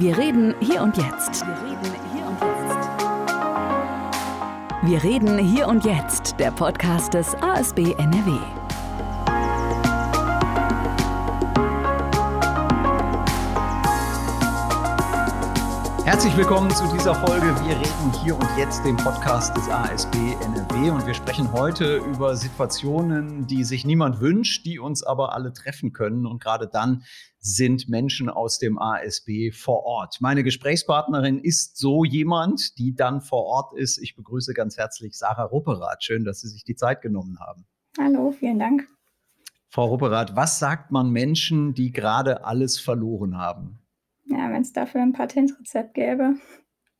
Wir reden hier und jetzt. Wir reden hier und jetzt. Wir reden hier und jetzt, der Podcast des ASB NRW. Herzlich willkommen zu dieser Folge. Wir reden hier und jetzt dem Podcast des ASB NRW und wir sprechen heute über Situationen, die sich niemand wünscht, die uns aber alle treffen können. Und gerade dann sind Menschen aus dem ASB vor Ort. Meine Gesprächspartnerin ist so jemand, die dann vor Ort ist. Ich begrüße ganz herzlich Sarah Rupperath. Schön, dass Sie sich die Zeit genommen haben. Hallo, vielen Dank. Frau Rupperath, was sagt man Menschen, die gerade alles verloren haben? Ja, wenn es dafür ein Patentrezept gäbe,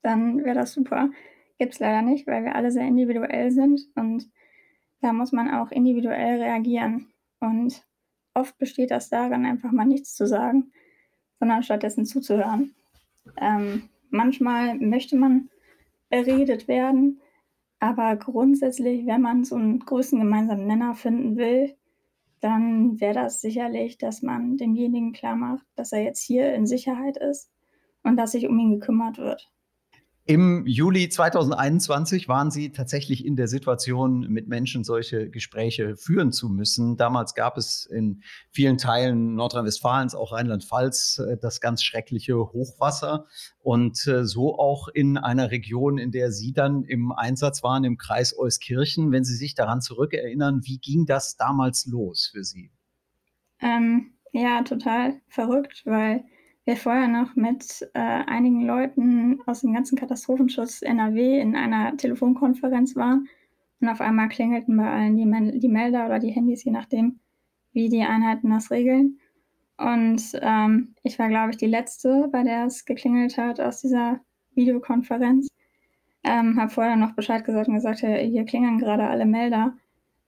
dann wäre das super. Gibt es leider nicht, weil wir alle sehr individuell sind und da muss man auch individuell reagieren. Und oft besteht das darin, einfach mal nichts zu sagen, sondern stattdessen zuzuhören. Ähm, manchmal möchte man beredet werden, aber grundsätzlich, wenn man so einen größten gemeinsamen Nenner finden will, dann wäre das sicherlich, dass man demjenigen klar macht, dass er jetzt hier in Sicherheit ist und dass sich um ihn gekümmert wird. Im Juli 2021 waren Sie tatsächlich in der Situation, mit Menschen solche Gespräche führen zu müssen. Damals gab es in vielen Teilen Nordrhein-Westfalens, auch Rheinland-Pfalz, äh, das ganz schreckliche Hochwasser. Und äh, so auch in einer Region, in der Sie dann im Einsatz waren, im Kreis Euskirchen. Wenn Sie sich daran zurückerinnern, wie ging das damals los für Sie? Ähm, ja, total verrückt, weil wir vorher noch mit äh, einigen Leuten aus dem ganzen Katastrophenschutz NRW in einer Telefonkonferenz waren. Und auf einmal klingelten bei allen die, die Melder oder die Handys, je nachdem, wie die Einheiten das regeln. Und ähm, ich war, glaube ich, die Letzte, bei der es geklingelt hat aus dieser Videokonferenz. Ähm, habe vorher noch Bescheid gesagt und gesagt, hier klingeln gerade alle Melder.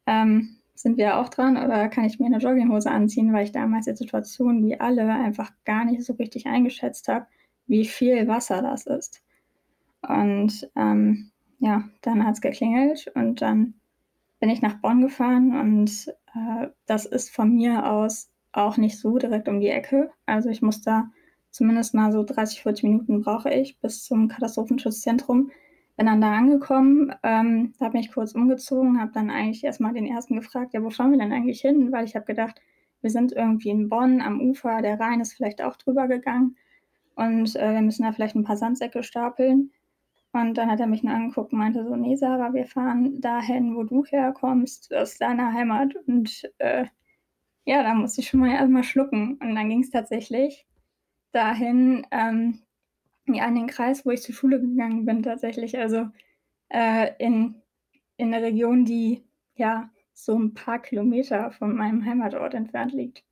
Ähm, sind wir auch dran oder kann ich mir eine Jogginghose anziehen, weil ich damals die Situation wie alle einfach gar nicht so richtig eingeschätzt habe, wie viel Wasser das ist. Und ähm, ja, dann hat es geklingelt und dann bin ich nach Bonn gefahren und äh, das ist von mir aus auch nicht so direkt um die Ecke. Also ich muss da zumindest mal so 30, 40 Minuten brauche ich bis zum Katastrophenschutzzentrum bin dann da angekommen, ähm, habe mich kurz umgezogen, habe dann eigentlich erstmal den ersten gefragt, ja, wo fahren wir denn eigentlich hin? Weil ich habe gedacht, wir sind irgendwie in Bonn am Ufer, der Rhein ist vielleicht auch drüber gegangen und äh, wir müssen da vielleicht ein paar Sandsäcke stapeln. Und dann hat er mich nur angeguckt und meinte so, nee, Sarah, wir fahren dahin, wo du herkommst, aus deiner Heimat. Und äh, ja, da musste ich schon mal erstmal schlucken. Und dann ging es tatsächlich dahin, ähm, ja, an den Kreis, wo ich zur Schule gegangen bin, tatsächlich. Also äh, in, in der Region, die ja so ein paar Kilometer von meinem Heimatort entfernt liegt.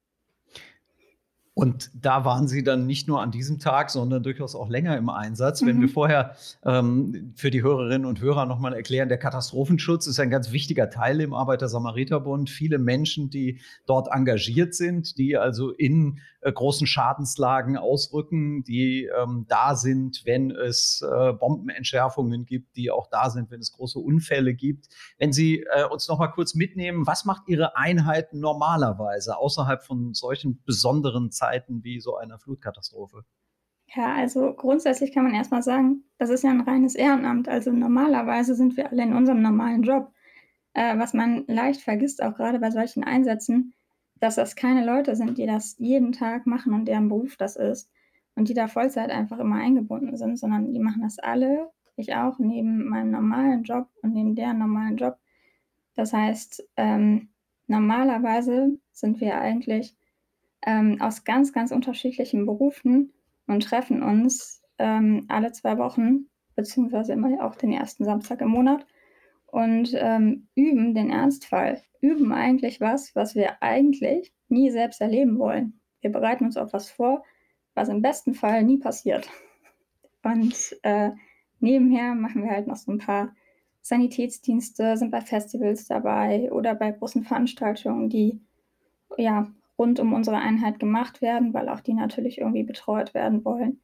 Und da waren Sie dann nicht nur an diesem Tag, sondern durchaus auch länger im Einsatz. Mhm. Wenn wir vorher ähm, für die Hörerinnen und Hörer nochmal erklären, der Katastrophenschutz ist ein ganz wichtiger Teil im Arbeiter-Samariter-Bund. Viele Menschen, die dort engagiert sind, die also in äh, großen Schadenslagen ausrücken, die ähm, da sind, wenn es äh, Bombenentschärfungen gibt, die auch da sind, wenn es große Unfälle gibt. Wenn Sie äh, uns nochmal kurz mitnehmen, was macht Ihre Einheit normalerweise außerhalb von solchen besonderen Zeiten? Zeiten wie so einer Flutkatastrophe? Ja, also grundsätzlich kann man erstmal sagen, das ist ja ein reines Ehrenamt. Also normalerweise sind wir alle in unserem normalen Job. Äh, was man leicht vergisst, auch gerade bei solchen Einsätzen, dass das keine Leute sind, die das jeden Tag machen und deren Beruf das ist und die da Vollzeit einfach immer eingebunden sind, sondern die machen das alle, ich auch, neben meinem normalen Job und neben deren normalen Job. Das heißt, ähm, normalerweise sind wir eigentlich ähm, aus ganz, ganz unterschiedlichen Berufen und treffen uns ähm, alle zwei Wochen, beziehungsweise immer auch den ersten Samstag im Monat und ähm, üben den Ernstfall. Üben eigentlich was, was wir eigentlich nie selbst erleben wollen. Wir bereiten uns auf was vor, was im besten Fall nie passiert. Und äh, nebenher machen wir halt noch so ein paar Sanitätsdienste, sind bei Festivals dabei oder bei großen Veranstaltungen, die ja rund um unsere Einheit gemacht werden, weil auch die natürlich irgendwie betreut werden wollen.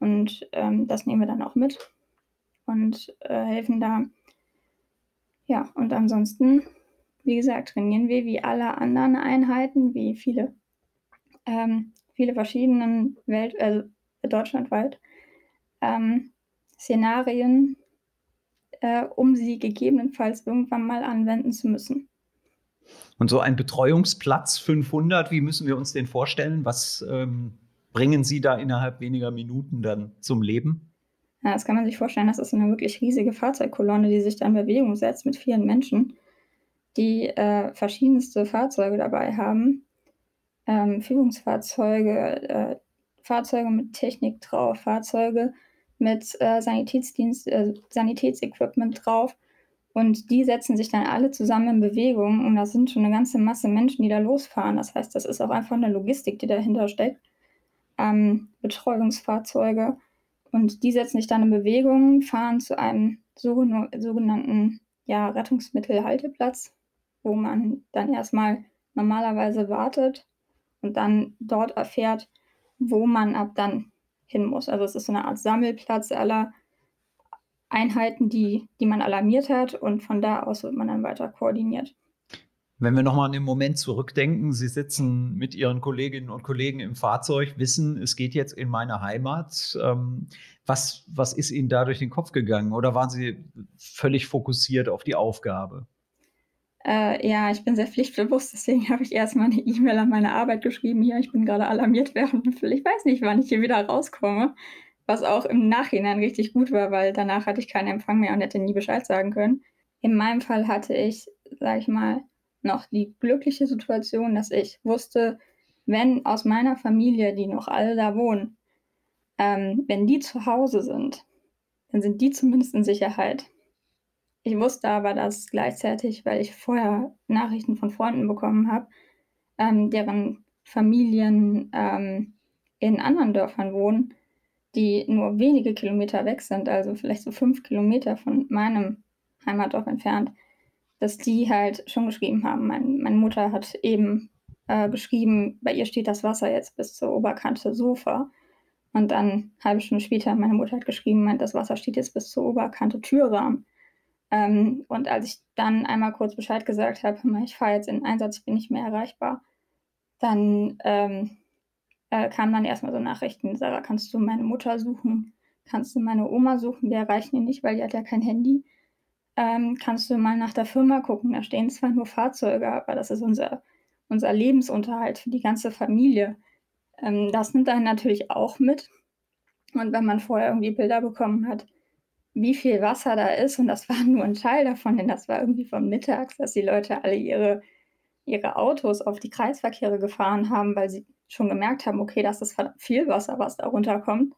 Und ähm, das nehmen wir dann auch mit und äh, helfen da. Ja, und ansonsten, wie gesagt, trainieren wir wie alle anderen Einheiten, wie viele, ähm, viele verschiedenen Welt, also deutschlandweit, ähm, Szenarien, äh, um sie gegebenenfalls irgendwann mal anwenden zu müssen. Und so ein Betreuungsplatz 500, wie müssen wir uns den vorstellen? Was ähm, bringen Sie da innerhalb weniger Minuten dann zum Leben? Ja, das kann man sich vorstellen, das ist eine wirklich riesige Fahrzeugkolonne, die sich da in Bewegung setzt mit vielen Menschen, die äh, verschiedenste Fahrzeuge dabei haben. Ähm, Führungsfahrzeuge, äh, Fahrzeuge mit Technik drauf, Fahrzeuge mit äh, Sanitätsdienst, äh, Sanitätsequipment drauf. Und die setzen sich dann alle zusammen in Bewegung. Und das sind schon eine ganze Masse Menschen, die da losfahren. Das heißt, das ist auch einfach eine Logistik, die dahinter steckt. Ähm, Betreuungsfahrzeuge. Und die setzen sich dann in Bewegung, fahren zu einem sogenannten ja, Rettungsmittelhalteplatz, wo man dann erstmal normalerweise wartet und dann dort erfährt, wo man ab dann hin muss. Also es ist so eine Art Sammelplatz aller Einheiten, die, die man alarmiert hat und von da aus wird man dann weiter koordiniert. Wenn wir nochmal an den Moment zurückdenken, Sie sitzen mit Ihren Kolleginnen und Kollegen im Fahrzeug, wissen, es geht jetzt in meine Heimat. Ähm, was, was ist Ihnen da durch den Kopf gegangen? Oder waren Sie völlig fokussiert auf die Aufgabe? Äh, ja, ich bin sehr pflichtbewusst, deswegen habe ich erstmal eine E-Mail an meine Arbeit geschrieben. Hier, ich bin gerade alarmiert während Ich weiß nicht, wann ich hier wieder rauskomme. Was auch im Nachhinein richtig gut war, weil danach hatte ich keinen Empfang mehr und hätte nie Bescheid sagen können. In meinem Fall hatte ich, sag ich mal, noch die glückliche Situation, dass ich wusste, wenn aus meiner Familie, die noch alle da wohnen, ähm, wenn die zu Hause sind, dann sind die zumindest in Sicherheit. Ich wusste aber, dass gleichzeitig, weil ich vorher Nachrichten von Freunden bekommen habe, ähm, deren Familien ähm, in anderen Dörfern wohnen, die nur wenige Kilometer weg sind, also vielleicht so fünf Kilometer von meinem Heimatdorf entfernt, dass die halt schon geschrieben haben. Mein, meine Mutter hat eben äh, geschrieben, bei ihr steht das Wasser jetzt bis zur Oberkante Sofa. Und dann eine halbe Stunde später, meine Mutter hat geschrieben, meint, das Wasser steht jetzt bis zur Oberkante Türrahmen. Ähm, und als ich dann einmal kurz Bescheid gesagt habe, ich fahre jetzt in den Einsatz, ich bin nicht mehr erreichbar, dann ähm, äh, kamen dann erstmal so Nachrichten, Sarah, kannst du meine Mutter suchen? Kannst du meine Oma suchen? Wir erreichen ihn nicht, weil die hat ja kein Handy. Ähm, kannst du mal nach der Firma gucken? Da stehen zwar nur Fahrzeuge, aber das ist unser, unser Lebensunterhalt für die ganze Familie. Ähm, das nimmt einen natürlich auch mit. Und wenn man vorher irgendwie Bilder bekommen hat, wie viel Wasser da ist. Und das war nur ein Teil davon, denn das war irgendwie vom Mittags, dass die Leute alle ihre, ihre Autos auf die Kreisverkehre gefahren haben, weil sie schon gemerkt haben, okay, das ist viel Wasser, was da runterkommt.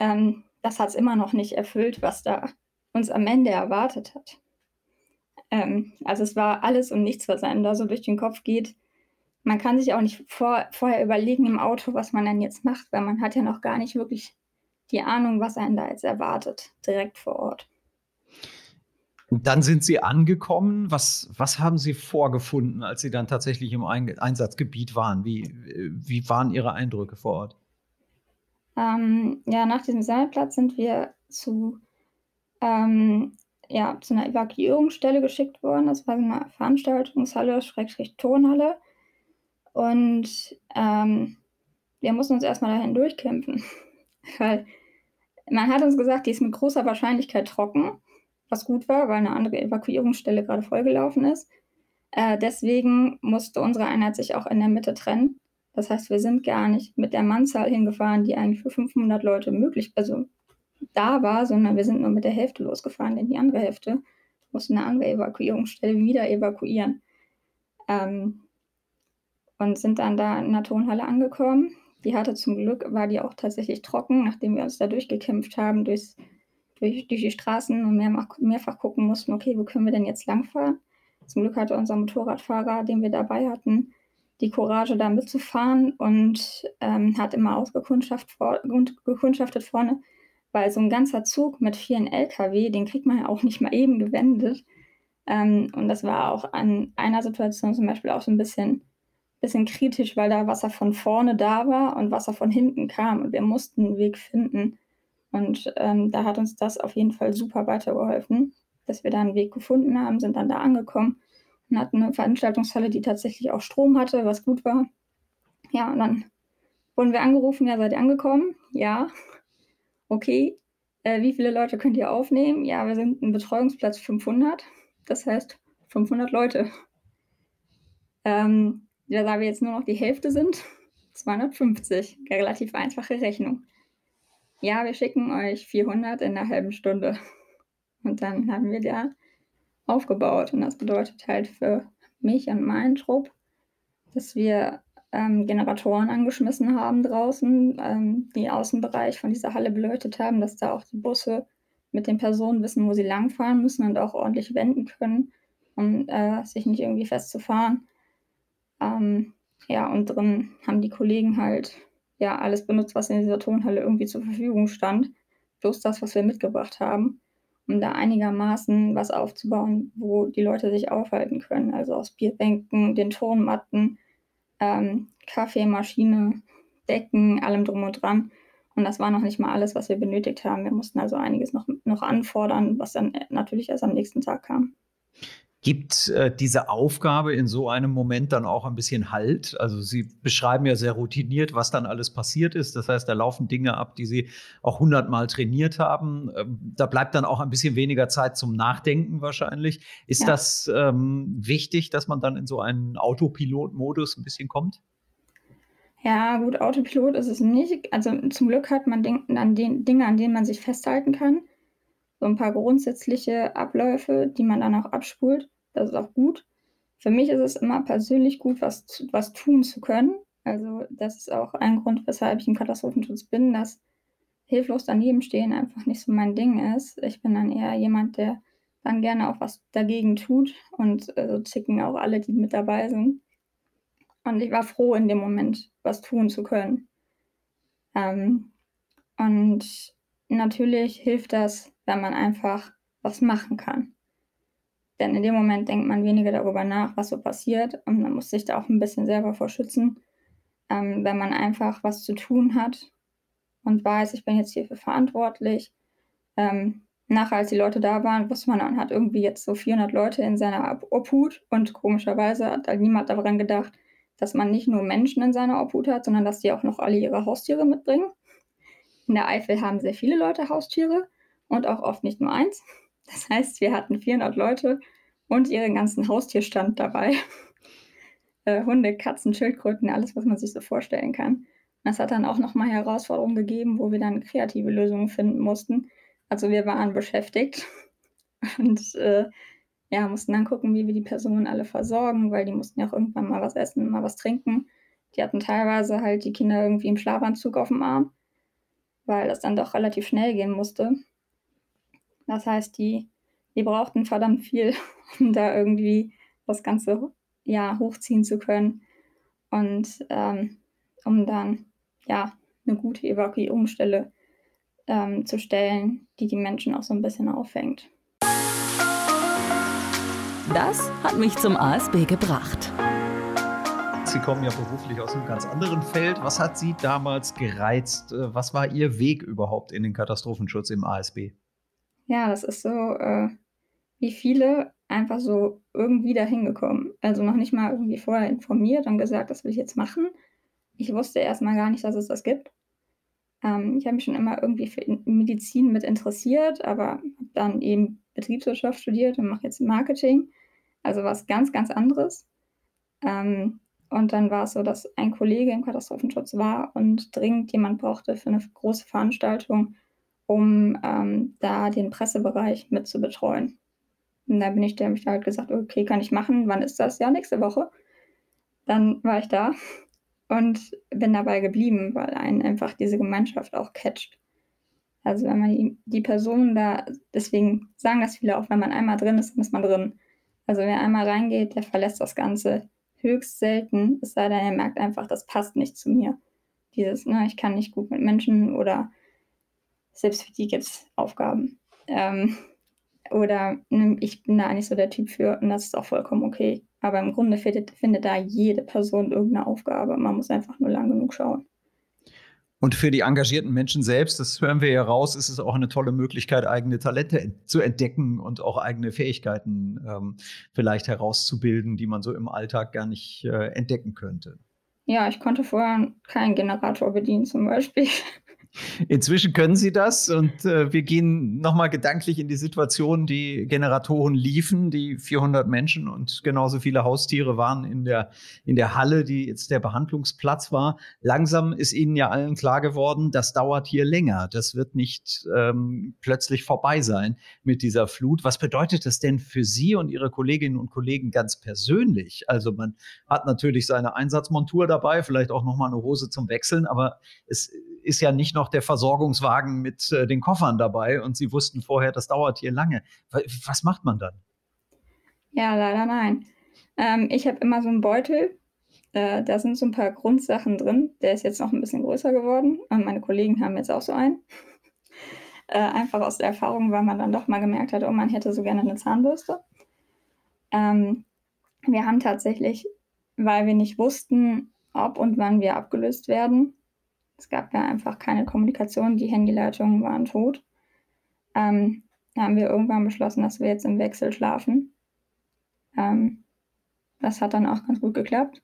Ähm, das hat es immer noch nicht erfüllt, was da uns am Ende erwartet hat. Ähm, also es war alles und nichts, was einem da so durch den Kopf geht. Man kann sich auch nicht vor, vorher überlegen im Auto, was man dann jetzt macht, weil man hat ja noch gar nicht wirklich die Ahnung, was einen da jetzt erwartet, direkt vor Ort. Dann sind Sie angekommen. Was, was haben Sie vorgefunden, als Sie dann tatsächlich im Einsatzgebiet waren? Wie, wie waren Ihre Eindrücke vor Ort? Ähm, ja, nach diesem Sammelplatz sind wir zu, ähm, ja, zu einer Evakuierungsstelle geschickt worden. Das war eine Veranstaltungshalle, Schrägstrich Turnhalle. Und ähm, wir mussten uns erstmal dahin durchkämpfen. Weil man hat uns gesagt, die ist mit großer Wahrscheinlichkeit trocken, was gut war, weil eine andere Evakuierungsstelle gerade vollgelaufen ist. Äh, deswegen musste unsere Einheit sich auch in der Mitte trennen. Das heißt, wir sind gar nicht mit der Mannzahl hingefahren, die eigentlich für 500 Leute möglich, also da war, sondern wir sind nur mit der Hälfte losgefahren, denn die andere Hälfte musste eine andere Evakuierungsstelle wieder evakuieren. Ähm, und sind dann da in der Tonhalle angekommen. Die hatte zum Glück, war die auch tatsächlich trocken, nachdem wir uns da durchgekämpft haben, durchs, durch, durch die Straßen und mehrfach, mehrfach gucken mussten, okay, wo können wir denn jetzt langfahren? Zum Glück hatte unser Motorradfahrer, den wir dabei hatten, die Courage, da mitzufahren und ähm, hat immer ausgekundschaftet vor, vorne, weil so ein ganzer Zug mit vielen LKW, den kriegt man ja auch nicht mal eben gewendet. Ähm, und das war auch an einer Situation zum Beispiel auch so ein bisschen bisschen kritisch, weil da Wasser von vorne da war und Wasser von hinten kam und wir mussten einen Weg finden. Und ähm, da hat uns das auf jeden Fall super weitergeholfen, dass wir da einen Weg gefunden haben, sind dann da angekommen und hatten eine Veranstaltungshalle, die tatsächlich auch Strom hatte, was gut war. Ja, und dann wurden wir angerufen, ja, seid ihr angekommen? Ja. Okay. Äh, wie viele Leute könnt ihr aufnehmen? Ja, wir sind ein Betreuungsplatz 500. Das heißt 500 Leute. Ähm, ja, da wir jetzt nur noch die Hälfte sind, 250. Relativ einfache Rechnung. Ja, wir schicken euch 400 in einer halben Stunde. Und dann haben wir da aufgebaut. Und das bedeutet halt für mich und meinen Trupp, dass wir ähm, Generatoren angeschmissen haben draußen, ähm, die Außenbereich von dieser Halle beleuchtet haben, dass da auch die Busse mit den Personen wissen, wo sie langfahren müssen und auch ordentlich wenden können, um äh, sich nicht irgendwie festzufahren. Ähm, ja, und drin haben die Kollegen halt ja alles benutzt, was in dieser Tonhalle irgendwie zur Verfügung stand. Bloß das, was wir mitgebracht haben, um da einigermaßen was aufzubauen, wo die Leute sich aufhalten können. Also aus Bierbänken, den Turnmatten, ähm, Kaffeemaschine, Decken, allem drum und dran. Und das war noch nicht mal alles, was wir benötigt haben. Wir mussten also einiges noch, noch anfordern, was dann natürlich erst am nächsten Tag kam. Gibt äh, diese Aufgabe in so einem Moment dann auch ein bisschen Halt? Also Sie beschreiben ja sehr routiniert, was dann alles passiert ist. Das heißt, da laufen Dinge ab, die Sie auch hundertmal trainiert haben. Ähm, da bleibt dann auch ein bisschen weniger Zeit zum Nachdenken wahrscheinlich. Ist ja. das ähm, wichtig, dass man dann in so einen Autopilot-Modus ein bisschen kommt? Ja, gut, Autopilot ist es nicht. Also zum Glück hat man an den Dinge, an denen man sich festhalten kann. So ein paar grundsätzliche Abläufe, die man dann auch abspult. Das ist auch gut. Für mich ist es immer persönlich gut, was, was tun zu können. Also das ist auch ein Grund, weshalb ich im Katastrophenschutz bin, dass hilflos daneben stehen einfach nicht so mein Ding ist. Ich bin dann eher jemand, der dann gerne auch was dagegen tut und äh, so ticken auch alle, die mit dabei sind. Und ich war froh, in dem Moment was tun zu können. Ähm, und natürlich hilft das, wenn man einfach was machen kann. Denn in dem Moment denkt man weniger darüber nach, was so passiert und man muss sich da auch ein bisschen selber vor schützen, ähm, wenn man einfach was zu tun hat und weiß, ich bin jetzt hierfür verantwortlich. Ähm, nachher, als die Leute da waren, wusste man, man hat irgendwie jetzt so 400 Leute in seiner Obhut und komischerweise hat halt niemand daran gedacht, dass man nicht nur Menschen in seiner Obhut hat, sondern dass die auch noch alle ihre Haustiere mitbringen. In der Eifel haben sehr viele Leute Haustiere und auch oft nicht nur eins. Das heißt, wir hatten 400 Leute und ihren ganzen Haustierstand dabei. äh, Hunde, Katzen, Schildkröten, alles, was man sich so vorstellen kann. Das hat dann auch nochmal Herausforderungen gegeben, wo wir dann kreative Lösungen finden mussten. Also wir waren beschäftigt und äh, ja, mussten dann gucken, wie wir die Personen alle versorgen, weil die mussten ja auch irgendwann mal was essen, mal was trinken. Die hatten teilweise halt die Kinder irgendwie im Schlafanzug auf dem Arm, weil das dann doch relativ schnell gehen musste. Das heißt, die, die brauchten verdammt viel, um da irgendwie das Ganze ja, hochziehen zu können und ähm, um dann ja eine gute Evakuierungsstelle ähm, zu stellen, die die Menschen auch so ein bisschen auffängt. Das hat mich zum ASB gebracht. Sie kommen ja beruflich aus einem ganz anderen Feld. Was hat Sie damals gereizt? Äh, was war Ihr Weg überhaupt in den Katastrophenschutz im ASB? Ja, das ist so, äh, wie viele einfach so irgendwie dahin gekommen. Also noch nicht mal irgendwie vorher informiert und gesagt, das will ich jetzt machen. Ich wusste erstmal gar nicht, dass es das gibt. Ähm, ich habe mich schon immer irgendwie für Medizin mit interessiert, aber dann eben Betriebswirtschaft studiert und mache jetzt Marketing. Also was ganz, ganz anderes. Ähm, und dann war es so, dass ein Kollege im Katastrophenschutz war und dringend jemand brauchte für eine große Veranstaltung um ähm, da den Pressebereich mit zu betreuen. Und da bin ich, der mich da halt gesagt, okay, kann ich machen. Wann ist das? Ja, nächste Woche. Dann war ich da und bin dabei geblieben, weil einen einfach diese Gemeinschaft auch catcht. Also wenn man die, die Personen da, deswegen sagen das viele auch, wenn man einmal drin ist, dann ist man drin. Also wer einmal reingeht, der verlässt das Ganze höchst selten, es sei denn, er merkt einfach, das passt nicht zu mir. Dieses, ne, ich kann nicht gut mit Menschen oder selbst für die gibt es Aufgaben. Ähm, oder ne, ich bin da eigentlich so der Typ für und das ist auch vollkommen okay. Aber im Grunde findet, findet da jede Person irgendeine Aufgabe. Man muss einfach nur lang genug schauen. Und für die engagierten Menschen selbst, das hören wir ja raus, ist es auch eine tolle Möglichkeit, eigene Talente zu entdecken und auch eigene Fähigkeiten ähm, vielleicht herauszubilden, die man so im Alltag gar nicht äh, entdecken könnte. Ja, ich konnte vorher keinen Generator bedienen zum Beispiel. Inzwischen können sie das und äh, wir gehen nochmal gedanklich in die Situation, die Generatoren liefen, die 400 Menschen und genauso viele Haustiere waren in der, in der Halle, die jetzt der Behandlungsplatz war. Langsam ist ihnen ja allen klar geworden, das dauert hier länger. Das wird nicht ähm, plötzlich vorbei sein mit dieser Flut. Was bedeutet das denn für Sie und Ihre Kolleginnen und Kollegen ganz persönlich? Also man hat natürlich seine Einsatzmontur dabei, vielleicht auch nochmal eine Hose zum Wechseln, aber es ist ja nicht noch der Versorgungswagen mit äh, den Koffern dabei und sie wussten vorher, das dauert hier lange. Was macht man dann? Ja, leider nein. Ähm, ich habe immer so einen Beutel, äh, da sind so ein paar Grundsachen drin. Der ist jetzt noch ein bisschen größer geworden und meine Kollegen haben jetzt auch so einen. Äh, einfach aus der Erfahrung, weil man dann doch mal gemerkt hat, oh, man hätte so gerne eine Zahnbürste. Ähm, wir haben tatsächlich, weil wir nicht wussten, ob und wann wir abgelöst werden, es gab ja einfach keine Kommunikation, die Handyleitungen waren tot. Ähm, da haben wir irgendwann beschlossen, dass wir jetzt im Wechsel schlafen. Ähm, das hat dann auch ganz gut geklappt.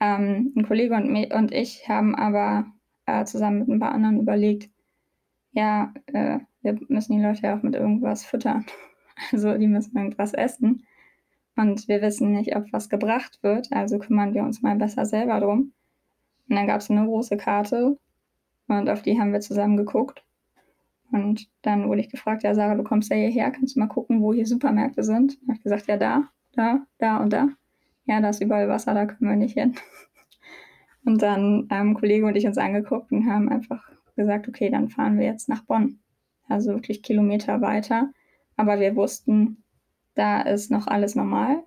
Ähm, ein Kollege und, und, ich haben aber äh, zusammen mit ein paar anderen überlegt, ja, äh, wir müssen die Leute ja auch mit irgendwas füttern. Also die müssen irgendwas essen. Und wir wissen nicht, ob was gebracht wird, also kümmern wir uns mal besser selber drum. Und dann gab es eine große Karte und auf die haben wir zusammen geguckt. Und dann wurde ich gefragt, ja Sarah, du kommst ja hierher, kannst du mal gucken, wo hier Supermärkte sind? Ich gesagt, ja da, da, da und da. Ja, da ist überall Wasser, da können wir nicht hin. Und dann haben Kollege und ich uns angeguckt und haben einfach gesagt, okay, dann fahren wir jetzt nach Bonn. Also wirklich Kilometer weiter. Aber wir wussten, da ist noch alles normal.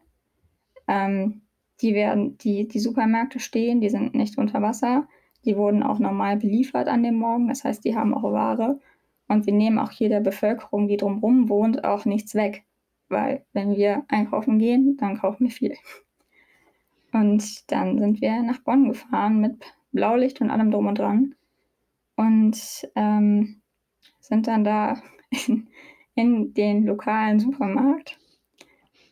Ähm, die werden, die, die Supermärkte stehen, die sind nicht unter Wasser. Die wurden auch normal beliefert an dem Morgen. Das heißt, die haben auch Ware. Und wir nehmen auch hier der Bevölkerung, die drumherum wohnt, auch nichts weg. Weil wenn wir einkaufen gehen, dann kaufen wir viel. Und dann sind wir nach Bonn gefahren mit Blaulicht und allem drum und dran. Und ähm, sind dann da in, in den lokalen Supermarkt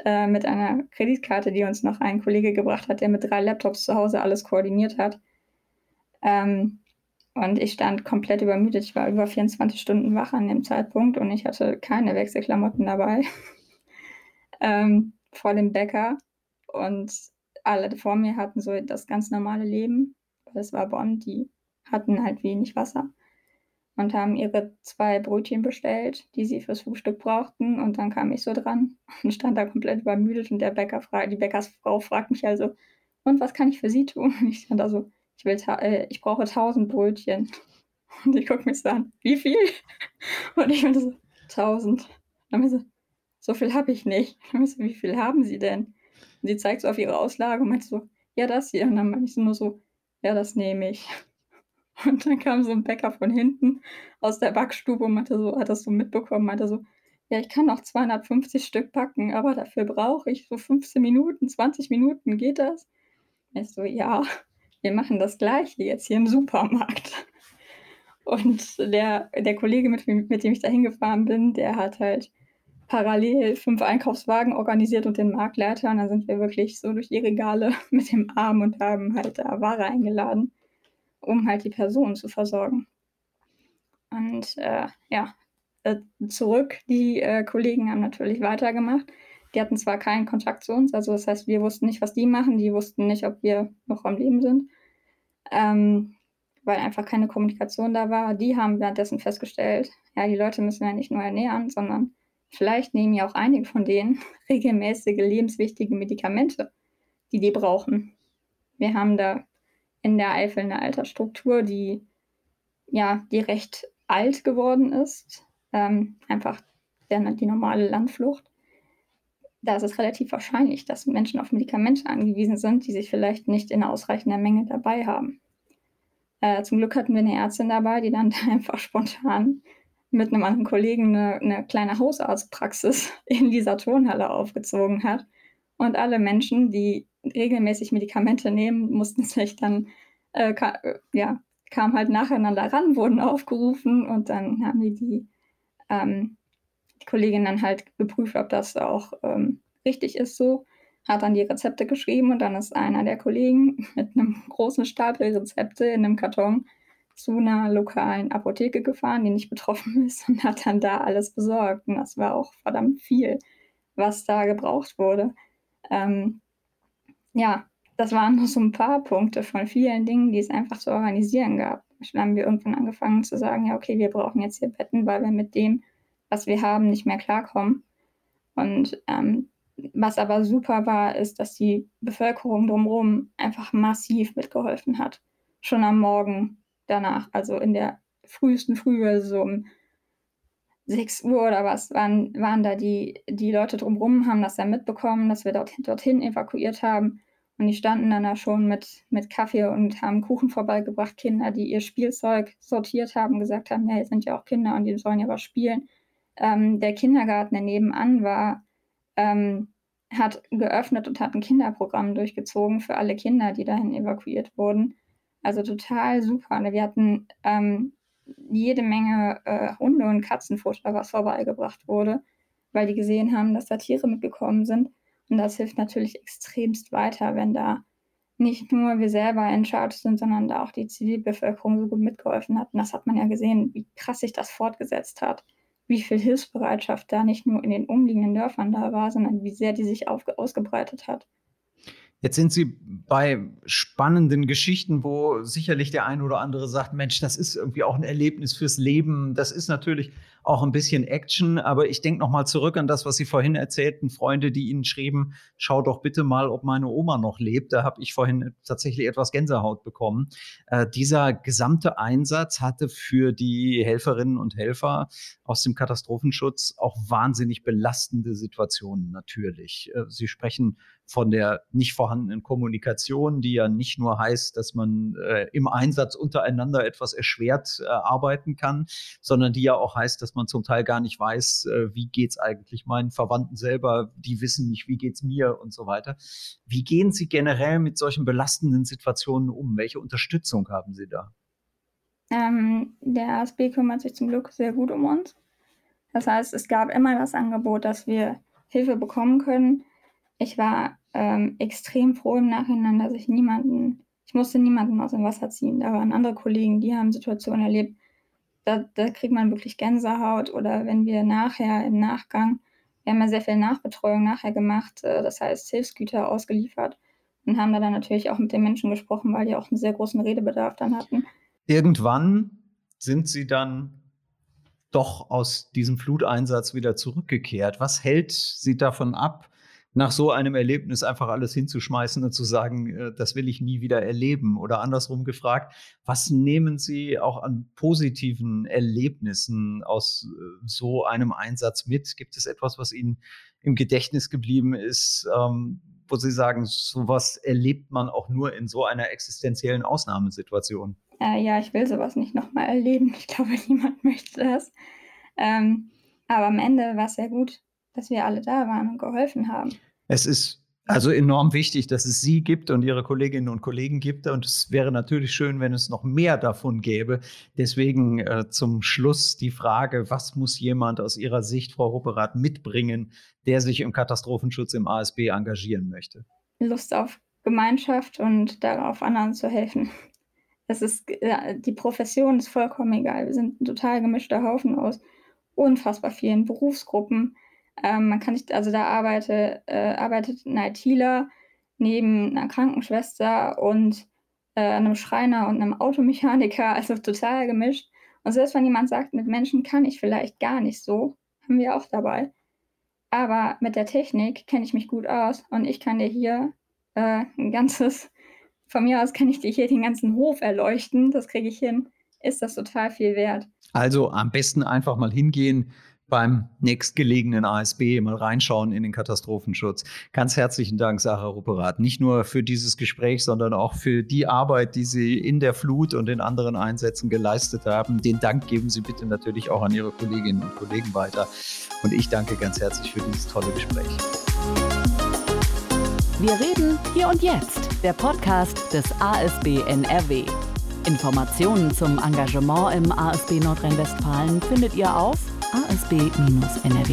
äh, mit einer Kreditkarte, die uns noch ein Kollege gebracht hat, der mit drei Laptops zu Hause alles koordiniert hat. Ähm, und ich stand komplett übermüdet. Ich war über 24 Stunden wach an dem Zeitpunkt und ich hatte keine Wechselklamotten dabei ähm, vor dem Bäcker. Und alle vor mir hatten so das ganz normale Leben. Das war Bonn, die hatten halt wenig Wasser und haben ihre zwei Brötchen bestellt, die sie fürs Frühstück brauchten. Und dann kam ich so dran und stand da komplett übermüdet und der Bäcker fragt, die Bäckersfrau fragt mich also, und was kann ich für Sie tun? Und ich stand da so, ich, will äh, ich brauche tausend Brötchen. Und die guckt mich so an, wie viel? Und ich meinte so, tausend. Dann so, so viel habe ich nicht. Dann so, wie viel haben Sie denn? Und sie zeigt so auf ihre Auslage und meinte so, ja, das hier. Und dann meinte ich so nur so, ja, das nehme ich. Und dann kam so ein Bäcker von hinten aus der Backstube und meinte so, hat das so mitbekommen, meinte so, ja, ich kann noch 250 Stück backen, aber dafür brauche ich so 15 Minuten, 20 Minuten, geht das? Ich so, ja, wir machen das gleiche jetzt hier im Supermarkt. Und der, der Kollege, mit, mit dem ich da hingefahren bin, der hat halt parallel fünf Einkaufswagen organisiert und den Marktleiter. Und dann sind wir wirklich so durch die Regale mit dem Arm und haben halt da Ware eingeladen um halt die Person zu versorgen. Und äh, ja, äh, zurück, die äh, Kollegen haben natürlich weitergemacht. Die hatten zwar keinen Kontakt zu uns, also das heißt, wir wussten nicht, was die machen, die wussten nicht, ob wir noch am Leben sind, ähm, weil einfach keine Kommunikation da war. Die haben währenddessen festgestellt, ja, die Leute müssen ja nicht nur ernähren, sondern vielleicht nehmen ja auch einige von denen regelmäßige lebenswichtige Medikamente, die die brauchen. Wir haben da in der Eifel eine Altersstruktur, die ja, die recht alt geworden ist. Ähm, einfach der, die normale Landflucht. Da ist es relativ wahrscheinlich, dass Menschen auf Medikamente angewiesen sind, die sie vielleicht nicht in ausreichender Menge dabei haben. Äh, zum Glück hatten wir eine Ärztin dabei, die dann einfach spontan mit einem anderen Kollegen eine, eine kleine Hausarztpraxis in dieser Turnhalle aufgezogen hat. Und alle Menschen, die regelmäßig Medikamente nehmen, mussten sich dann, äh, ka äh, ja, kamen halt nacheinander ran, wurden aufgerufen und dann haben die die, ähm, die Kollegin dann halt geprüft, ob das auch ähm, richtig ist so. hat dann die Rezepte geschrieben und dann ist einer der Kollegen mit einem großen Stapel Rezepte in einem Karton zu einer lokalen Apotheke gefahren, die nicht betroffen ist und hat dann da alles besorgt. Und das war auch verdammt viel, was da gebraucht wurde. Ähm, ja, das waren nur so ein paar Punkte von vielen Dingen, die es einfach zu organisieren gab. Dann haben wir irgendwann angefangen zu sagen, ja, okay, wir brauchen jetzt hier Betten, weil wir mit dem, was wir haben, nicht mehr klarkommen. Und ähm, was aber super war, ist, dass die Bevölkerung drumherum einfach massiv mitgeholfen hat. Schon am Morgen danach, also in der frühesten Frühe, so um 6 Uhr oder was, waren, waren da die, die Leute drumherum, haben das dann mitbekommen, dass wir dort, dorthin evakuiert haben. Und die standen dann da schon mit, mit Kaffee und haben Kuchen vorbeigebracht, Kinder, die ihr Spielzeug sortiert haben, gesagt haben, ja, jetzt sind ja auch Kinder und die sollen ja was spielen. Ähm, der Kindergarten, der nebenan war, ähm, hat geöffnet und hat ein Kinderprogramm durchgezogen für alle Kinder, die dahin evakuiert wurden. Also total super. Wir hatten ähm, jede Menge äh, Hunde- und Katzenfutter, was vorbeigebracht wurde, weil die gesehen haben, dass da Tiere mitgekommen sind. Und das hilft natürlich extremst weiter, wenn da nicht nur wir selber in Charge sind, sondern da auch die Zivilbevölkerung so gut mitgeholfen hat. Und das hat man ja gesehen, wie krass sich das fortgesetzt hat wie viel Hilfsbereitschaft da nicht nur in den umliegenden Dörfern da war, sondern wie sehr die sich ausgebreitet hat. Jetzt sind Sie bei spannenden Geschichten, wo sicherlich der ein oder andere sagt, Mensch, das ist irgendwie auch ein Erlebnis fürs Leben. Das ist natürlich auch ein bisschen Action. Aber ich denke nochmal zurück an das, was Sie vorhin erzählten, Freunde, die Ihnen schrieben, schau doch bitte mal, ob meine Oma noch lebt. Da habe ich vorhin tatsächlich etwas Gänsehaut bekommen. Äh, dieser gesamte Einsatz hatte für die Helferinnen und Helfer aus dem Katastrophenschutz auch wahnsinnig belastende Situationen natürlich. Äh, Sie sprechen von der nicht vorhandenen Kommunikation, die ja nicht nur heißt, dass man äh, im Einsatz untereinander etwas erschwert äh, arbeiten kann, sondern die ja auch heißt, dass man zum Teil gar nicht weiß, äh, wie es eigentlich meinen Verwandten selber, die wissen nicht, wie geht es mir und so weiter. Wie gehen Sie generell mit solchen belastenden Situationen um? Welche Unterstützung haben Sie da? Ähm, der ASB kümmert sich zum Glück sehr gut um uns. Das heißt, es gab immer das Angebot, dass wir Hilfe bekommen können. Ich war ähm, extrem froh im Nachhinein, dass ich niemanden, ich musste niemanden aus dem Wasser ziehen. Da waren andere Kollegen, die haben Situationen erlebt, da, da kriegt man wirklich Gänsehaut. Oder wenn wir nachher im Nachgang, wir haben ja sehr viel Nachbetreuung nachher gemacht, äh, das heißt Hilfsgüter ausgeliefert und haben da dann natürlich auch mit den Menschen gesprochen, weil die auch einen sehr großen Redebedarf dann hatten. Irgendwann sind sie dann doch aus diesem Fluteinsatz wieder zurückgekehrt. Was hält sie davon ab, nach so einem Erlebnis einfach alles hinzuschmeißen und zu sagen, äh, das will ich nie wieder erleben? Oder andersrum gefragt, was nehmen Sie auch an positiven Erlebnissen aus äh, so einem Einsatz mit? Gibt es etwas, was Ihnen im Gedächtnis geblieben ist, ähm, wo Sie sagen, sowas erlebt man auch nur in so einer existenziellen Ausnahmesituation? Äh, ja, ich will sowas nicht nochmal erleben. Ich glaube, niemand möchte das. Ähm, aber am Ende war es sehr gut, dass wir alle da waren und geholfen haben. Es ist also enorm wichtig, dass es Sie gibt und Ihre Kolleginnen und Kollegen gibt. Und es wäre natürlich schön, wenn es noch mehr davon gäbe. Deswegen äh, zum Schluss die Frage, was muss jemand aus Ihrer Sicht, Frau Rupperath, mitbringen, der sich im Katastrophenschutz im ASB engagieren möchte? Lust auf Gemeinschaft und darauf, anderen zu helfen. Das ist, ja, die Profession ist vollkommen egal. Wir sind ein total gemischter Haufen aus unfassbar vielen Berufsgruppen ähm, man kann nicht, also da arbeite, äh, arbeitet ein ITler neben einer Krankenschwester und äh, einem Schreiner und einem Automechaniker, also total gemischt. Und selbst wenn jemand sagt, mit Menschen kann ich vielleicht gar nicht so, haben wir auch dabei. Aber mit der Technik kenne ich mich gut aus und ich kann dir hier äh, ein ganzes, von mir aus kann ich dir hier den ganzen Hof erleuchten, das kriege ich hin, ist das total viel wert. Also am besten einfach mal hingehen, beim nächstgelegenen ASB mal reinschauen in den Katastrophenschutz. Ganz herzlichen Dank, Sarah Rupperath. Nicht nur für dieses Gespräch, sondern auch für die Arbeit, die Sie in der Flut und in anderen Einsätzen geleistet haben. Den Dank geben Sie bitte natürlich auch an Ihre Kolleginnen und Kollegen weiter. Und ich danke ganz herzlich für dieses tolle Gespräch. Wir reden hier und jetzt, der Podcast des ASB NRW. Informationen zum Engagement im ASB Nordrhein-Westfalen findet ihr auf asb-nrw.de.